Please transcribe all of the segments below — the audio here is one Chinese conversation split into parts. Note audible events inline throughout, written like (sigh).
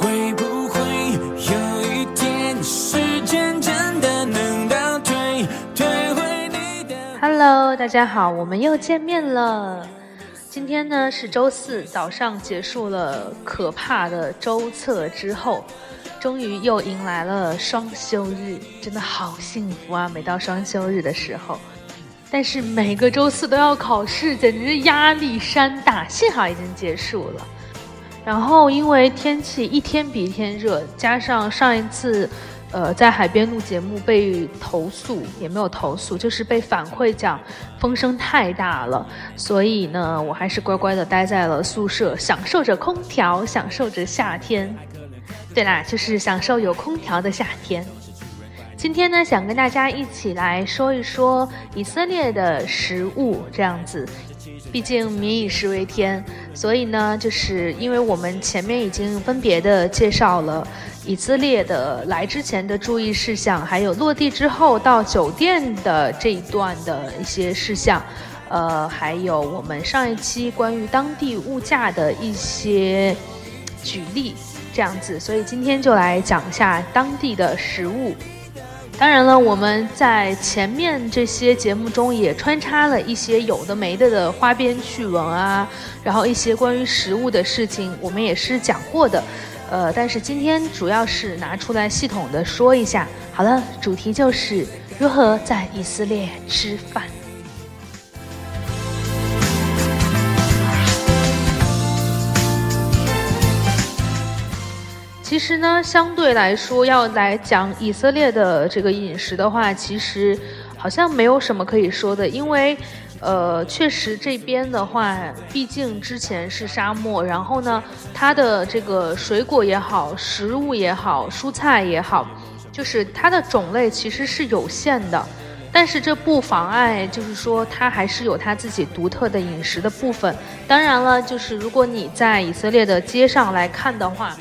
会不会有一天，时间真的能倒退，退回你的。Hello，大家好，我们又见面了。今天呢是周四早上，结束了可怕的周测之后，终于又迎来了双休日，真的好幸福啊！每到双休日的时候，但是每个周四都要考试，简直是压力山大。幸好已经结束了。然后因为天气一天比一天热，加上上一次，呃，在海边录节目被投诉，也没有投诉，就是被反馈讲风声太大了，所以呢，我还是乖乖的待在了宿舍，享受着空调，享受着夏天。对啦，就是享受有空调的夏天。今天呢，想跟大家一起来说一说以色列的食物，这样子。毕竟民以食为天，所以呢，就是因为我们前面已经分别的介绍了以色列的来之前的注意事项，还有落地之后到酒店的这一段的一些事项，呃，还有我们上一期关于当地物价的一些举例，这样子。所以今天就来讲一下当地的食物。当然了，我们在前面这些节目中也穿插了一些有的没的的花边趣闻啊，然后一些关于食物的事情，我们也是讲过的。呃，但是今天主要是拿出来系统的说一下。好了，主题就是如何在以色列吃饭。其实呢，相对来说，要来讲以色列的这个饮食的话，其实好像没有什么可以说的，因为，呃，确实这边的话，毕竟之前是沙漠，然后呢，它的这个水果也好，食物也好，蔬菜也好，就是它的种类其实是有限的，但是这不妨碍，就是说它还是有它自己独特的饮食的部分。当然了，就是如果你在以色列的街上来看的话。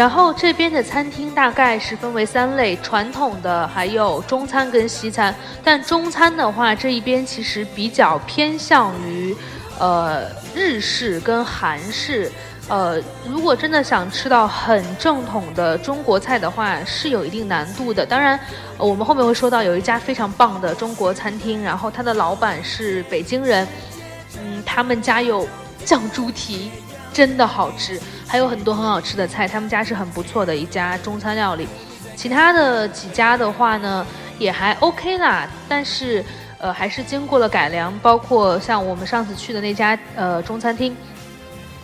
然后这边的餐厅大概是分为三类，传统的还有中餐跟西餐。但中餐的话，这一边其实比较偏向于，呃，日式跟韩式。呃，如果真的想吃到很正统的中国菜的话，是有一定难度的。当然，我们后面会说到有一家非常棒的中国餐厅，然后它的老板是北京人，嗯，他们家有酱猪蹄。真的好吃，还有很多很好吃的菜，他们家是很不错的一家中餐料理。其他的几家的话呢，也还 OK 啦，但是呃还是经过了改良，包括像我们上次去的那家呃中餐厅，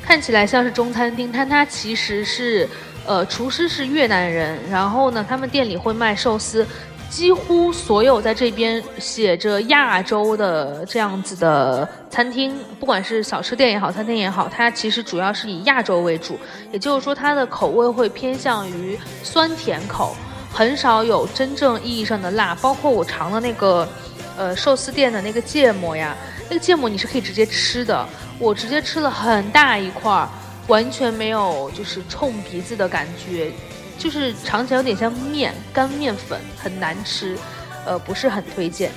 看起来像是中餐厅，但它其实是呃厨师是越南人，然后呢他们店里会卖寿司。几乎所有在这边写着亚洲的这样子的餐厅，不管是小吃店也好，餐厅也好，它其实主要是以亚洲为主，也就是说它的口味会偏向于酸甜口，很少有真正意义上的辣。包括我尝了那个，呃，寿司店的那个芥末呀，那个芥末你是可以直接吃的，我直接吃了很大一块儿，完全没有就是冲鼻子的感觉。就是尝起来有点像面，干面粉，很难吃，呃，不是很推荐。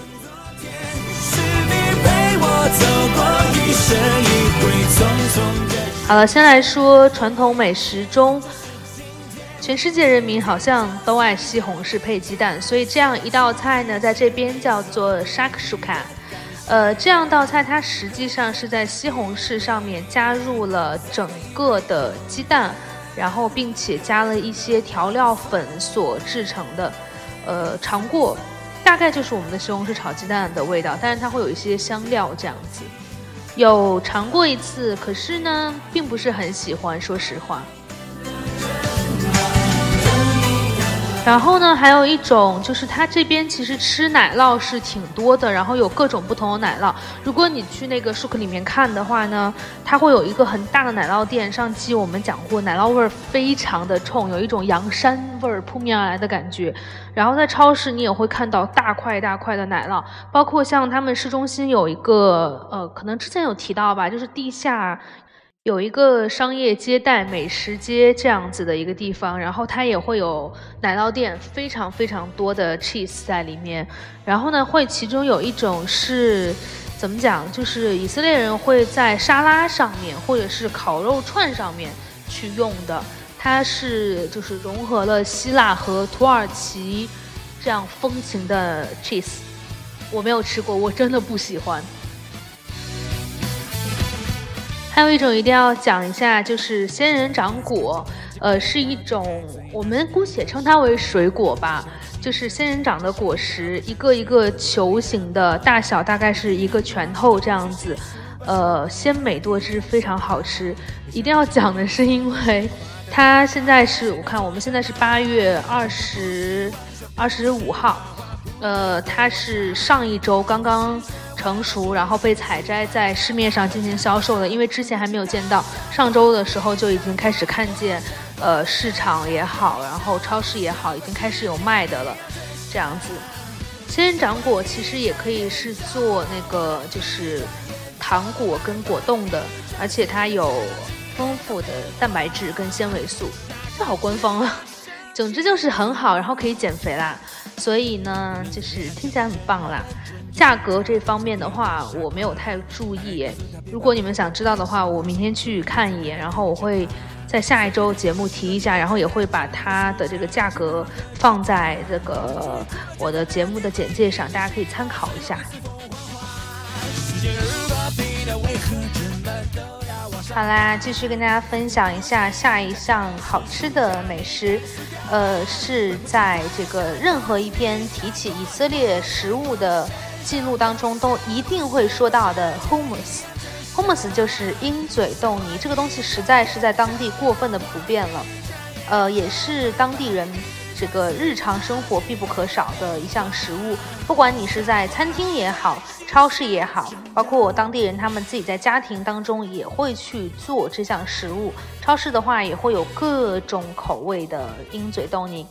好了，先来说传统美食中，全世界人民好像都爱西红柿配鸡蛋，所以这样一道菜呢，在这边叫做 shakshuka。呃，这样道菜它实际上是在西红柿上面加入了整个的鸡蛋。然后，并且加了一些调料粉所制成的，呃，尝过，大概就是我们的西红柿炒鸡蛋的味道，但是它会有一些香料这样子。有尝过一次，可是呢，并不是很喜欢，说实话。然后呢，还有一种就是它这边其实吃奶酪是挺多的，然后有各种不同的奶酪。如果你去那个 Shuk 里面看的话呢，它会有一个很大的奶酪店。上期我们讲过，奶酪味儿非常的冲，有一种羊膻味儿扑面而来的感觉。然后在超市你也会看到大块大块的奶酪，包括像他们市中心有一个呃，可能之前有提到吧，就是地下。有一个商业接待美食街这样子的一个地方，然后它也会有奶酪店，非常非常多的 cheese 在里面。然后呢，会其中有一种是怎么讲，就是以色列人会在沙拉上面或者是烤肉串上面去用的。它是就是融合了希腊和土耳其这样风情的 cheese。我没有吃过，我真的不喜欢。还有一种一定要讲一下，就是仙人掌果，呃，是一种我们姑且称它为水果吧，就是仙人掌的果实，一个一个球形的，大小大概是一个拳头这样子，呃，鲜美多汁，非常好吃。一定要讲的是，因为它现在是我看我们现在是八月二十二十五号。呃，它是上一周刚刚成熟，然后被采摘在市面上进行销售的。因为之前还没有见到，上周的时候就已经开始看见，呃，市场也好，然后超市也好，已经开始有卖的了。这样子，仙人掌果其实也可以是做那个就是糖果跟果冻的，而且它有丰富的蛋白质跟纤维素，这好官方啊。总之就是很好，然后可以减肥啦。所以呢，就是听起来很棒啦。价格这方面的话，我没有太注意。如果你们想知道的话，我明天去看一眼，然后我会在下一周节目提一下，然后也会把它的这个价格放在这个我的节目的简介上，大家可以参考一下。好啦，继续跟大家分享一下下一项好吃的美食，呃，是在这个任何一篇提起以色列食物的记录当中都一定会说到的 hummus。hummus 就是鹰嘴豆泥，这个东西实在是在当地过分的普遍了，呃，也是当地人。这个日常生活必不可少的一项食物，不管你是在餐厅也好，超市也好，包括当地人他们自己在家庭当中也会去做这项食物。超市的话也会有各种口味的鹰嘴豆泥。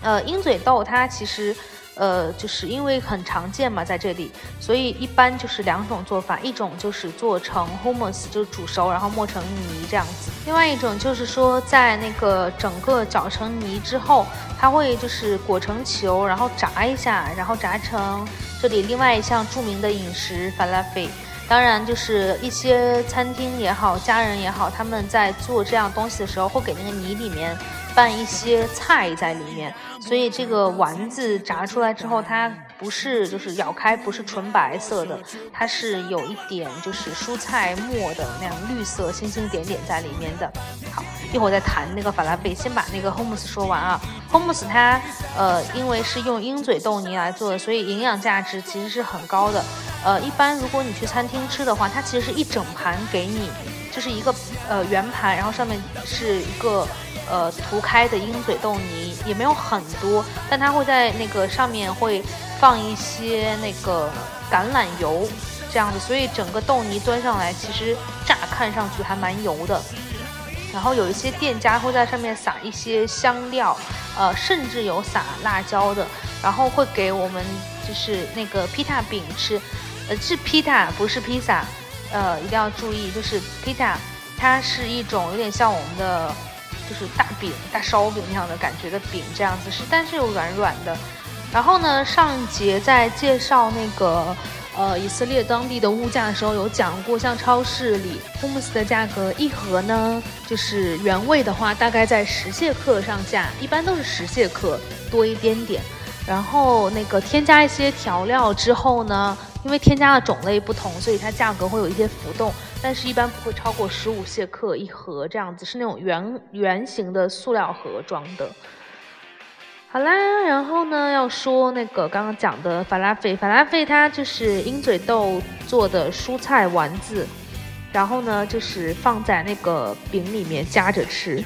呃，鹰嘴豆它其实。呃，就是因为很常见嘛，在这里，所以一般就是两种做法，一种就是做成 hummus，就是煮熟然后磨成泥这样子；另外一种就是说，在那个整个搅成泥之后，它会就是裹成球，然后炸一下，然后炸成这里另外一项著名的饮食 falafel。当然，就是一些餐厅也好，家人也好，他们在做这样东西的时候，会给那个泥里面。拌一些菜在里面，所以这个丸子炸出来之后，它不是就是咬开不是纯白色的，它是有一点就是蔬菜末的那样绿色星星点点在里面的。好，一会儿再谈那个法拉贝，先把那个 hummus 说完啊。hummus 它呃因为是用鹰嘴豆泥来做的，所以营养价值其实是很高的。呃，一般如果你去餐厅吃的话，它其实是一整盘给你，就是一个呃圆盘，然后上面是一个。呃，涂开的鹰嘴豆泥也没有很多，但它会在那个上面会放一些那个橄榄油，这样子，所以整个豆泥端上来，其实乍看上去还蛮油的。然后有一些店家会在上面撒一些香料，呃，甚至有撒辣椒的。然后会给我们就是那个披萨饼吃，呃，是披萨不是披萨，呃，一定要注意，就是披萨，它是一种有点像我们的。就是大饼、大烧饼那样的感觉的饼，这样子是，但是又软软的。然后呢，上一节在介绍那个呃以色列当地的物价的时候，有讲过，像超市里 hummus 的价格一盒呢，就是原味的话，大概在十谢克上下，一般都是十谢克多一点点。然后那个添加一些调料之后呢，因为添加的种类不同，所以它价格会有一些浮动，但是一般不会超过十五谢克一盒这样子，是那种圆圆形的塑料盒装的。好啦，然后呢要说那个刚刚讲的法拉费，法拉费它就是鹰嘴豆做的蔬菜丸子，然后呢就是放在那个饼里面夹着吃。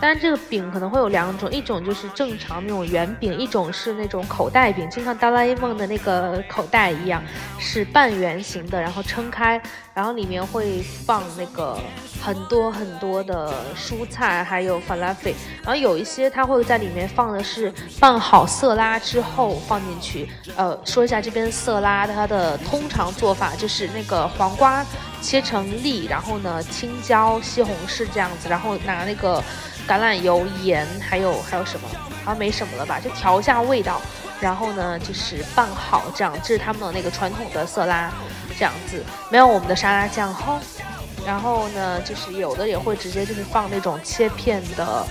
当然，这个饼可能会有两种，一种就是正常那种圆饼，一种是那种口袋饼，就像哆啦 A 梦的那个口袋一样，是半圆形的，然后撑开，然后里面会放那个很多很多的蔬菜，还有 falafel，然后有一些它会在里面放的是拌好色拉之后放进去。呃，说一下这边色拉它的通常做法就是那个黄瓜切成粒，然后呢青椒、西红柿这样子，然后拿那个。橄榄油、盐，还有还有什么？好像没什么了吧？就调一下味道，然后呢，就是拌好这样。这是他们的那个传统的色拉，这样子没有我们的沙拉酱哈。然后呢，就是有的也会直接就是放那种切片的，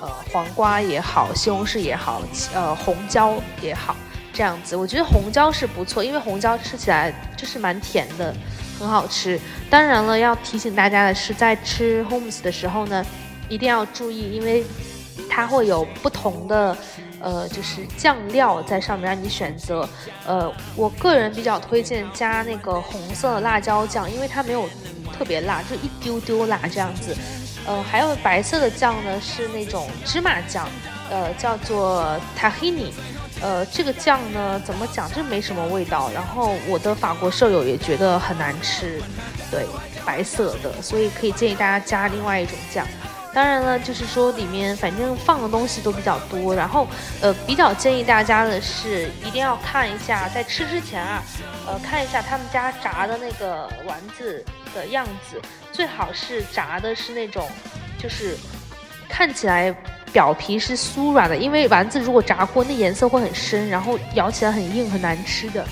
呃，黄瓜也好，西红柿也好，呃，红椒也好，这样子。我觉得红椒是不错，因为红椒吃起来就是蛮甜的，很好吃。当然了，要提醒大家的是，在吃 homes 的时候呢，一定要注意，因为它会有不同的。呃，就是酱料在上面让你选择。呃，我个人比较推荐加那个红色的辣椒酱，因为它没有特别辣，就一丢丢辣这样子。呃，还有白色的酱呢，是那种芝麻酱，呃，叫做 tahini。呃，这个酱呢，怎么讲，就没什么味道。然后我的法国舍友也觉得很难吃，对，白色的，所以可以建议大家加另外一种酱。当然了，就是说里面反正放的东西都比较多，然后呃比较建议大家的是一定要看一下，在吃之前啊，呃看一下他们家炸的那个丸子的样子，最好是炸的是那种，就是看起来表皮是酥软的，因为丸子如果炸过，那颜色会很深，然后咬起来很硬很难吃的，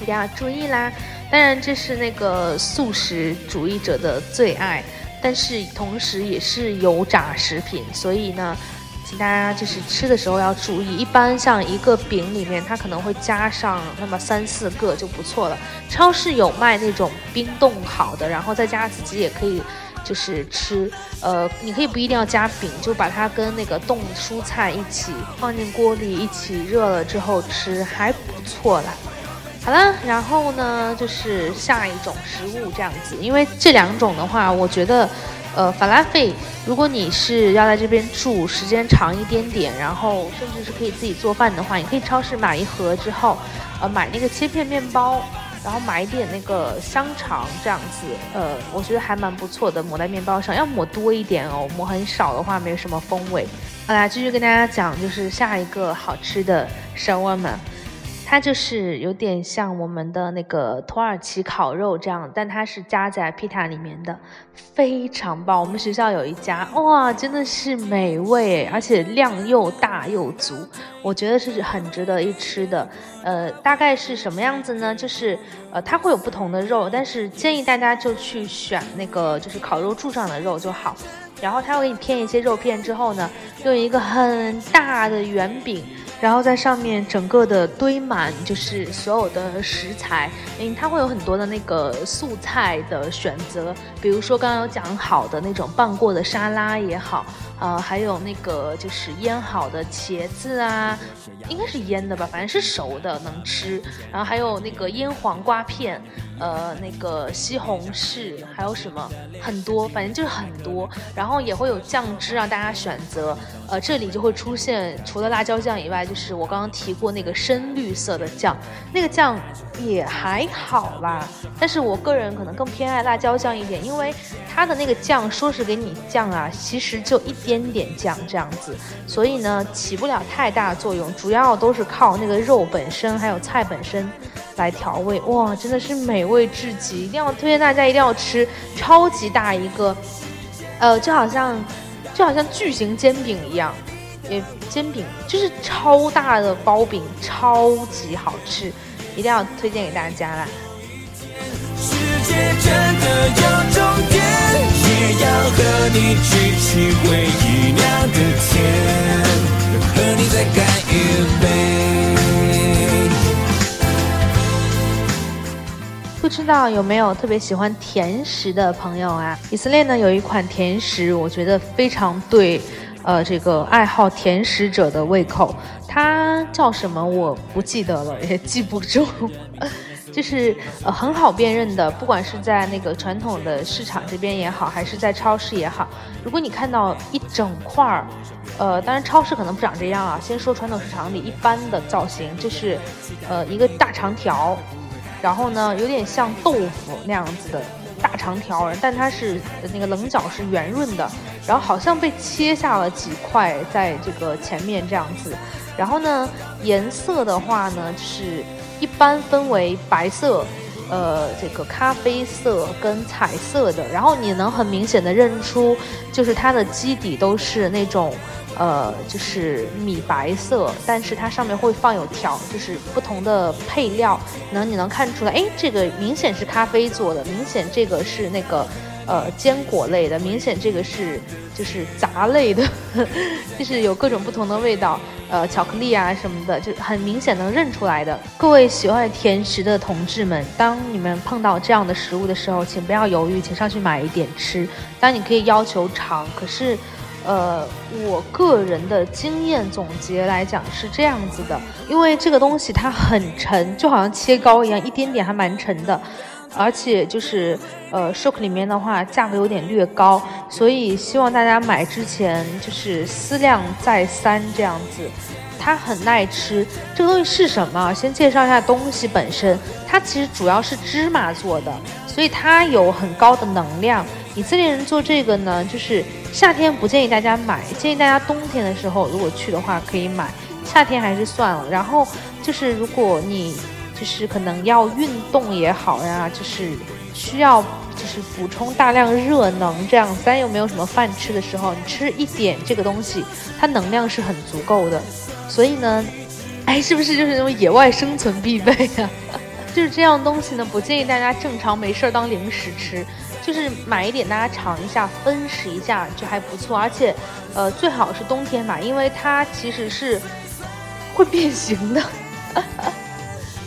一定要注意啦。当然这是那个素食主义者的最爱。但是同时也是油炸食品，所以呢，请大家就是吃的时候要注意。一般像一个饼里面，它可能会加上那么三四个就不错了。超市有卖那种冰冻好的，然后在家自己也可以就是吃。呃，你可以不一定要加饼，就把它跟那个冻蔬菜一起放进锅里一起热了之后吃，还不错啦。好了，然后呢，就是下一种食物这样子，因为这两种的话，我觉得，呃，法拉费，如果你是要在这边住时间长一点点，然后甚至是可以自己做饭的话，你可以超市买一盒之后，呃，买那个切片面包，然后买一点那个香肠这样子，呃，我觉得还蛮不错的，抹在面包上，要抹多一点哦，抹很少的话没有什么风味。好啦，继续跟大家讲，就是下一个好吃的烧温嘛。它就是有点像我们的那个土耳其烤肉这样，但它是加在披萨里面的，非常棒。我们学校有一家，哇，真的是美味，而且量又大又足，我觉得是很值得一吃的。呃，大概是什么样子呢？就是呃，它会有不同的肉，但是建议大家就去选那个就是烤肉柱上的肉就好。然后它会给你片一些肉片之后呢，用一个很大的圆饼。然后在上面整个的堆满，就是所有的食材，嗯，它会有很多的那个素菜的选择，比如说刚刚有讲好的那种拌过的沙拉也好，呃，还有那个就是腌好的茄子啊，应该是腌的吧，反正是熟的能吃，然后还有那个腌黄瓜片。呃，那个西红柿还有什么很多，反正就是很多，然后也会有酱汁让大家选择。呃，这里就会出现除了辣椒酱以外，就是我刚刚提过那个深绿色的酱，那个酱也还好啦。但是我个人可能更偏爱辣椒酱一点，因为它的那个酱说是给你酱啊，其实就一点酱这样子，所以呢起不了太大作用，主要都是靠那个肉本身还有菜本身。来调味哇，真的是美味至极，一定要推荐大家一定要吃，超级大一个，呃，就好像就好像巨型煎饼一样，也煎饼就是超大的包饼，超级好吃，一定要推荐给大家啦。世界真的有，要和你举起回忆酿的甜，和你再干一杯。不知道有没有特别喜欢甜食的朋友啊？以色列呢有一款甜食，我觉得非常对，呃，这个爱好甜食者的胃口。它叫什么？我不记得了，也记不住。就是呃很好辨认的，不管是在那个传统的市场这边也好，还是在超市也好，如果你看到一整块儿，呃，当然超市可能不长这样啊。先说传统市场里一般的造型，就是呃一个大长条。然后呢，有点像豆腐那样子的大长条，但它是那个棱角是圆润的，然后好像被切下了几块在这个前面这样子。然后呢，颜色的话呢，是一般分为白色、呃这个咖啡色跟彩色的。然后你能很明显的认出，就是它的基底都是那种。呃，就是米白色，但是它上面会放有条，就是不同的配料，能你能看出来，哎，这个明显是咖啡做的，明显这个是那个，呃坚果类的，明显这个是就是杂类的，(laughs) 就是有各种不同的味道，呃，巧克力啊什么的，就很明显能认出来的。各位喜欢甜食的同志们，当你们碰到这样的食物的时候，请不要犹豫，请上去买一点吃。当然你可以要求尝，可是。呃，我个人的经验总结来讲是这样子的，因为这个东西它很沉，就好像切糕一样，一点点还蛮沉的，而且就是呃，shock 里面的话价格有点略高，所以希望大家买之前就是思量再三这样子。它很耐吃，这个东西是什么？先介绍一下东西本身，它其实主要是芝麻做的，所以它有很高的能量。以色列人做这个呢，就是夏天不建议大家买，建议大家冬天的时候如果去的话可以买，夏天还是算了。然后就是如果你就是可能要运动也好呀，就是需要就是补充大量热能这样，咱又没有什么饭吃的时候，你吃一点这个东西，它能量是很足够的。所以呢，(laughs) 哎，是不是就是那种野外生存必备啊？就是这样东西呢，不建议大家正常没事儿当零食吃。就是买一点，大家尝一下，分食一下就还不错。而且，呃，最好是冬天买，因为它其实是会变形的。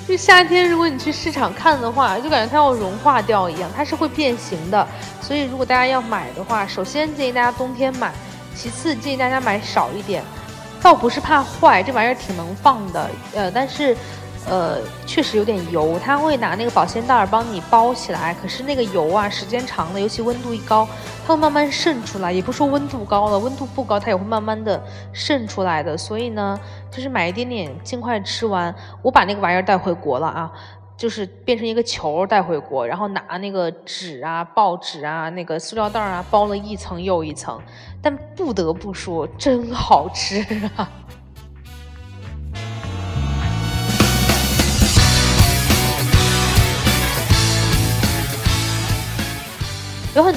就夏天，如果你去市场看的话，就感觉它要融化掉一样，它是会变形的。所以，如果大家要买的话，首先建议大家冬天买，其次建议大家买少一点。倒不是怕坏，这玩意儿挺能放的，呃，但是。呃，确实有点油，他会拿那个保鲜袋儿帮你包起来。可是那个油啊，时间长了，尤其温度一高，它会慢慢渗出来。也不说温度高了，温度不高，它也会慢慢的渗出来的。所以呢，就是买一点点，尽快吃完。我把那个玩意儿带回国了啊，就是变成一个球带回国，然后拿那个纸啊、报纸啊、那个塑料袋儿啊包了一层又一层。但不得不说，真好吃啊！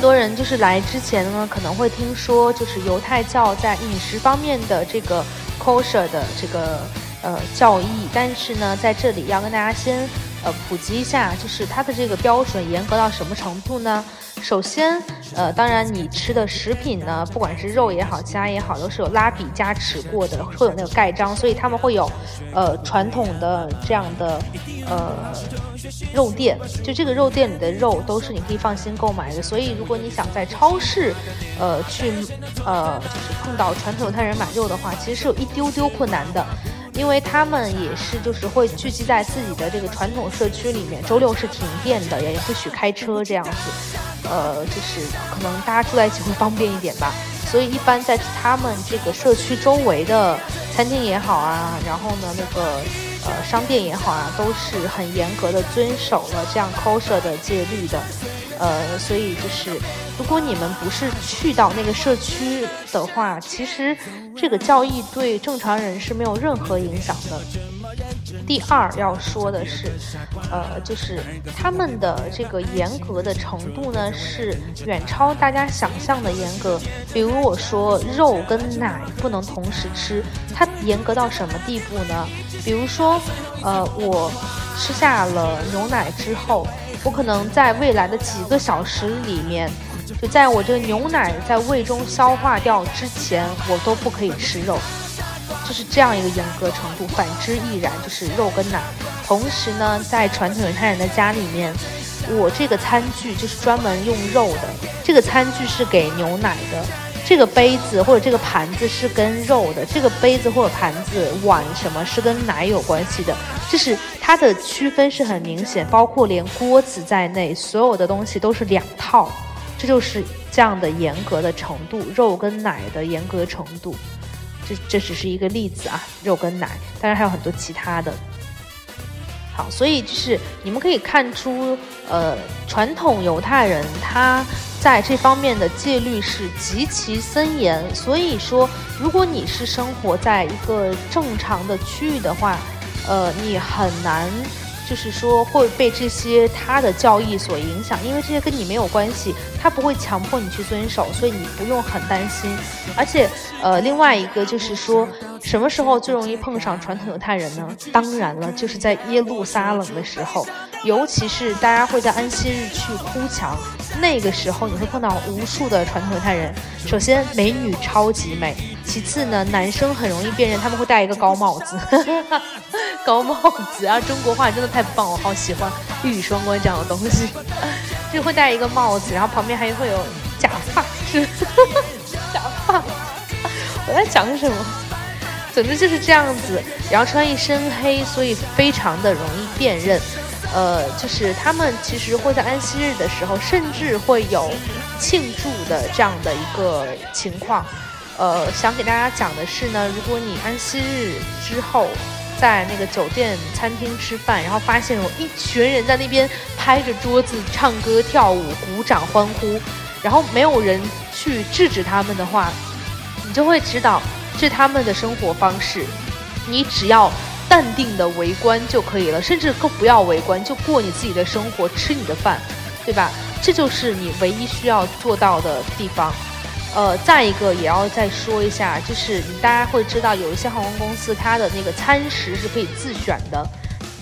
多人就是来之前呢，可能会听说，就是犹太教在饮食方面的这个 kosher 的这个呃教义，但是呢，在这里要跟大家先呃普及一下，就是它的这个标准严格到什么程度呢？首先，呃，当然你吃的食品呢，不管是肉也好，其他也好，都是有拉比加持过的，会有那个盖章，所以他们会有，呃，传统的这样的，呃，肉店，就这个肉店里的肉都是你可以放心购买的。所以如果你想在超市，呃，去，呃，就是碰到传统犹太人买肉的话，其实是有一丢丢困难的。因为他们也是，就是会聚集在自己的这个传统社区里面，周六是停电的，也不许开车这样子，呃，就是可能大家住在一起会方便一点吧。所以一般在他们这个社区周围的餐厅也好啊，然后呢那个呃商店也好啊，都是很严格的遵守了这样 kosher 的戒律的。呃，所以就是，如果你们不是去到那个社区的话，其实这个教义对正常人是没有任何影响的。第二要说的是，呃，就是他们的这个严格的程度呢，是远超大家想象的严格。比如我说肉跟奶不能同时吃，它严格到什么地步呢？比如说，呃，我吃下了牛奶之后。我可能在未来的几个小时里面，就在我这个牛奶在胃中消化掉之前，我都不可以吃肉，就是这样一个严格程度。反之亦然，就是肉跟奶。同时呢，在传统犹太人的家里面，我这个餐具就是专门用肉的，这个餐具是给牛奶的。这个杯子或者这个盘子是跟肉的，这个杯子或者盘子碗什么是跟奶有关系的，就是它的区分是很明显，包括连锅子在内，所有的东西都是两套，这就是这样的严格的程度，肉跟奶的严格程度，这这只是一个例子啊，肉跟奶，当然还有很多其他的。好，所以就是你们可以看出，呃，传统犹太人他。在这方面的戒律是极其森严，所以说，如果你是生活在一个正常的区域的话，呃，你很难，就是说会被这些他的教义所影响，因为这些跟你没有关系，他不会强迫你去遵守，所以你不用很担心。而且，呃，另外一个就是说，什么时候最容易碰上传统犹太人呢？当然了，就是在耶路撒冷的时候。尤其是大家会在安息日去哭墙，那个时候你会碰到无数的传统犹太人。首先，美女超级美；其次呢，男生很容易辨认，他们会戴一个高帽子，(laughs) 高帽子啊！中国话真的太棒，我好喜欢一语双关这样的东西，(laughs) 就会戴一个帽子，然后旁边还会有假发，是 (laughs) 假发。我在讲什么？总之就是这样子，然后穿一身黑，所以非常的容易辨认。呃，就是他们其实会在安息日的时候，甚至会有庆祝的这样的一个情况。呃，想给大家讲的是呢，如果你安息日之后在那个酒店、餐厅吃饭，然后发现有一群人在那边拍着桌子唱歌、跳舞、鼓掌欢呼，然后没有人去制止他们的话，你就会知道这是他们的生活方式。你只要。淡定的围观就可以了，甚至更不要围观，就过你自己的生活，吃你的饭，对吧？这就是你唯一需要做到的地方。呃，再一个也要再说一下，就是你大家会知道有一些航空公司它的那个餐食是可以自选的。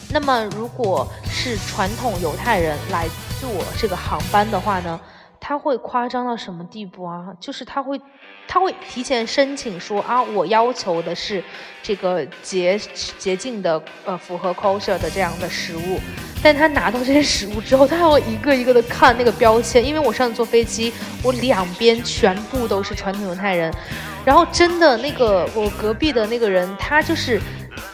那么如果是传统犹太人来坐这个航班的话呢？他会夸张到什么地步啊？就是他会，他会提前申请说啊，我要求的是这个洁洁净的，呃，符合 kosher 的这样的食物。但他拿到这些食物之后，他还要一个一个的看那个标签，因为我上次坐飞机，我两边全部都是传统犹太人，然后真的那个我隔壁的那个人，他就是。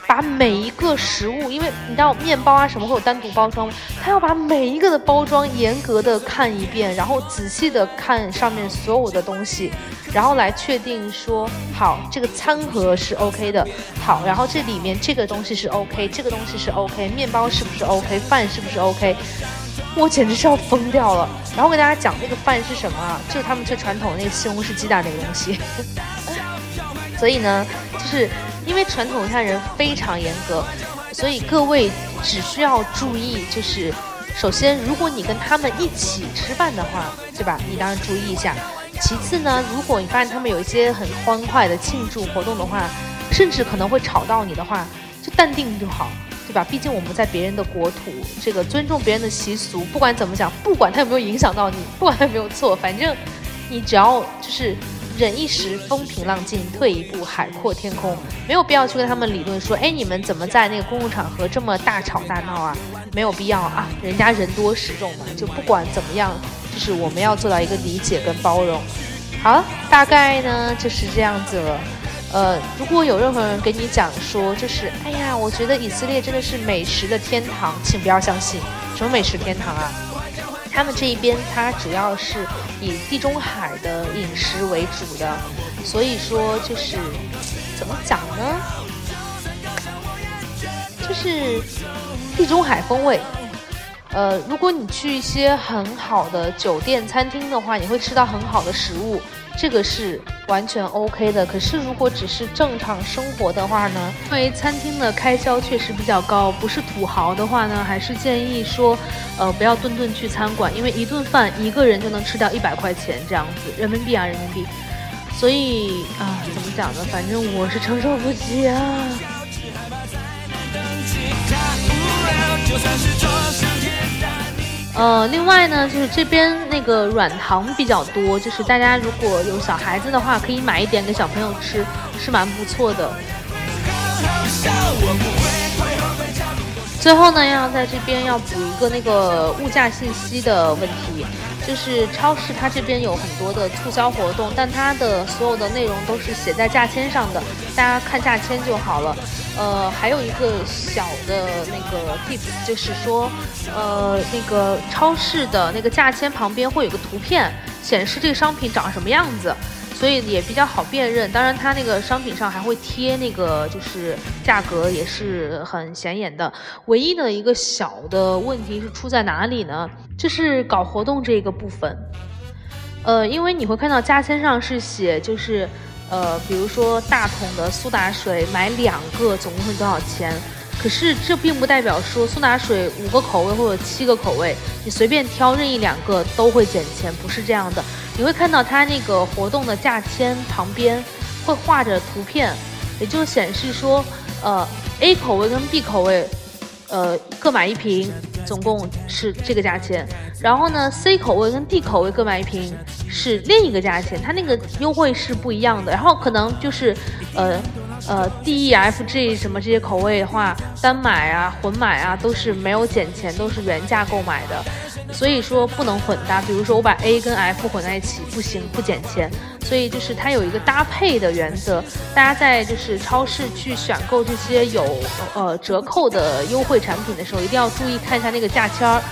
把每一个食物，因为你知道面包啊什么会有单独包装，他要把每一个的包装严格的看一遍，然后仔细的看上面所有的东西，然后来确定说好这个餐盒是 OK 的，好，然后这里面这个东西是 OK，这个东西是 OK，面包是不是 OK，饭是不是 OK，我简直是要疯掉了。然后我给大家讲那个饭是什么啊？就是他们最传统的那个西红柿鸡蛋那个东西。(laughs) 所以呢，就是。因为传统犹太人非常严格，所以各位只需要注意，就是首先，如果你跟他们一起吃饭的话，对吧？你当然注意一下。其次呢，如果你发现他们有一些很欢快的庆祝活动的话，甚至可能会吵到你的话，就淡定就好，对吧？毕竟我们在别人的国土，这个尊重别人的习俗，不管怎么讲，不管他有没有影响到你，不管他有没有错，反正你只要就是。忍一时风平浪静，退一步海阔天空。没有必要去跟他们理论说，哎，你们怎么在那个公共场合这么大吵大闹啊？没有必要啊，人家人多势众嘛。就不管怎么样，就是我们要做到一个理解跟包容。好，大概呢就是这样子了。呃，如果有任何人给你讲说，就是哎呀，我觉得以色列真的是美食的天堂，请不要相信，什么美食天堂啊？他们这一边，它主要是以地中海的饮食为主的，所以说就是怎么讲呢？就是地中海风味。呃，如果你去一些很好的酒店、餐厅的话，你会吃到很好的食物。这个是完全 OK 的，可是如果只是正常生活的话呢？因为餐厅的开销确实比较高，不是土豪的话呢，还是建议说，呃，不要顿顿去餐馆，因为一顿饭一个人就能吃掉一百块钱这样子人民币啊，人民币。所以啊，怎么讲呢？反正我是承受不起啊。呃，另外呢，就是这边那个软糖比较多，就是大家如果有小孩子的话，可以买一点给小朋友吃，是蛮不错的。最后呢，要在这边要补一个那个物价信息的问题。就是超市，它这边有很多的促销活动，但它的所有的内容都是写在价签上的，大家看价签就好了。呃，还有一个小的那个 tip，就是说，呃，那个超市的那个价签旁边会有个图片，显示这个商品长什么样子。所以也比较好辨认，当然它那个商品上还会贴那个，就是价格也是很显眼的。唯一的一个小的问题是出在哪里呢？就是搞活动这个部分。呃，因为你会看到价签上是写，就是呃，比如说大桶的苏打水买两个总共会多少钱？可是这并不代表说苏打水五个口味或者七个口味，你随便挑任意两个都会减钱，不是这样的。你会看到它那个活动的价签旁边会画着图片，也就显示说，呃，A 口味跟 B 口味，呃，各买一瓶，总共是这个价钱。然后呢，C 口味跟 D 口味各买一瓶是另一个价钱，它那个优惠是不一样的。然后可能就是，呃呃，D、E、F、G 什么这些口味的话，单买啊、混买啊都是没有减钱，都是原价购买的。所以说不能混搭，比如说我把 A 跟 F 混在一起，不行，不减钱。所以就是它有一个搭配的原则，大家在就是超市去选购这些有呃折扣的优惠产品的时候，一定要注意看一下那个价签儿。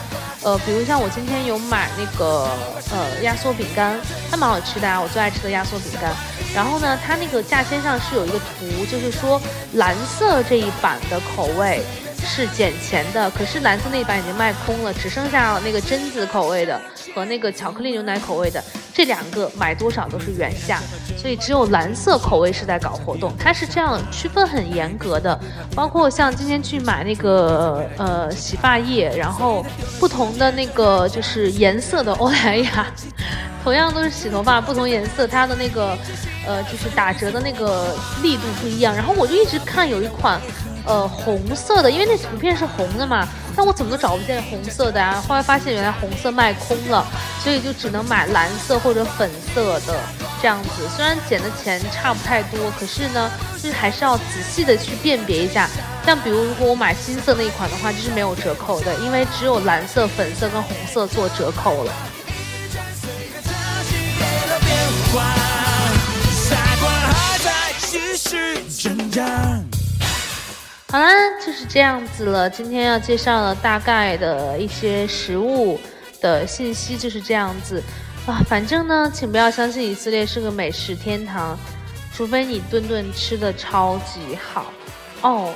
呃，比如像我今天有买那个呃压缩饼干，还蛮好吃的啊，我最爱吃的压缩饼干。然后呢，它那个价签上是有一个图，就是说蓝色这一版的口味。是减钱的，可是蓝色那一版已经卖空了，只剩下那个榛子口味的和那个巧克力牛奶口味的这两个，买多少都是原价，所以只有蓝色口味是在搞活动，它是这样区分很严格的。包括像今天去买那个呃洗发液，然后不同的那个就是颜色的 (laughs) 欧莱雅，同样都是洗头发，不同颜色它的那个呃就是打折的那个力度不一样，然后我就一直看有一款。呃，红色的，因为那图片是红的嘛，但我怎么都找不见红色的啊。后来发现原来红色卖空了，所以就只能买蓝色或者粉色的这样子。虽然减的钱差不太多，可是呢，就是还是要仔细的去辨别一下。像比如如果我买金色那一款的话，就是没有折扣的，因为只有蓝色、粉色跟红色做折扣了。好啦，就是这样子了。今天要介绍了大概的一些食物的信息，就是这样子啊。反正呢，请不要相信以色列是个美食天堂，除非你顿顿吃的超级好哦。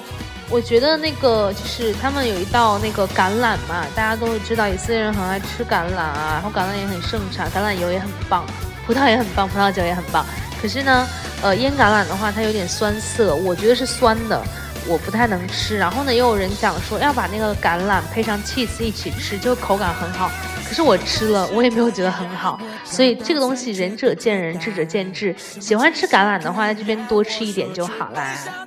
我觉得那个就是他们有一道那个橄榄嘛，大家都会知道以色列人很爱吃橄榄啊，然后橄榄也很盛产，橄榄油也很棒，葡萄也很棒，葡萄酒也很棒。可是呢，呃，腌橄榄的话，它有点酸涩，我觉得是酸的。我不太能吃，然后呢，也有人讲说要把那个橄榄配上 cheese 一起吃，就口感很好。可是我吃了，我也没有觉得很好。所以这个东西仁者见仁，智者见智。喜欢吃橄榄的话，在这边多吃一点就好啦。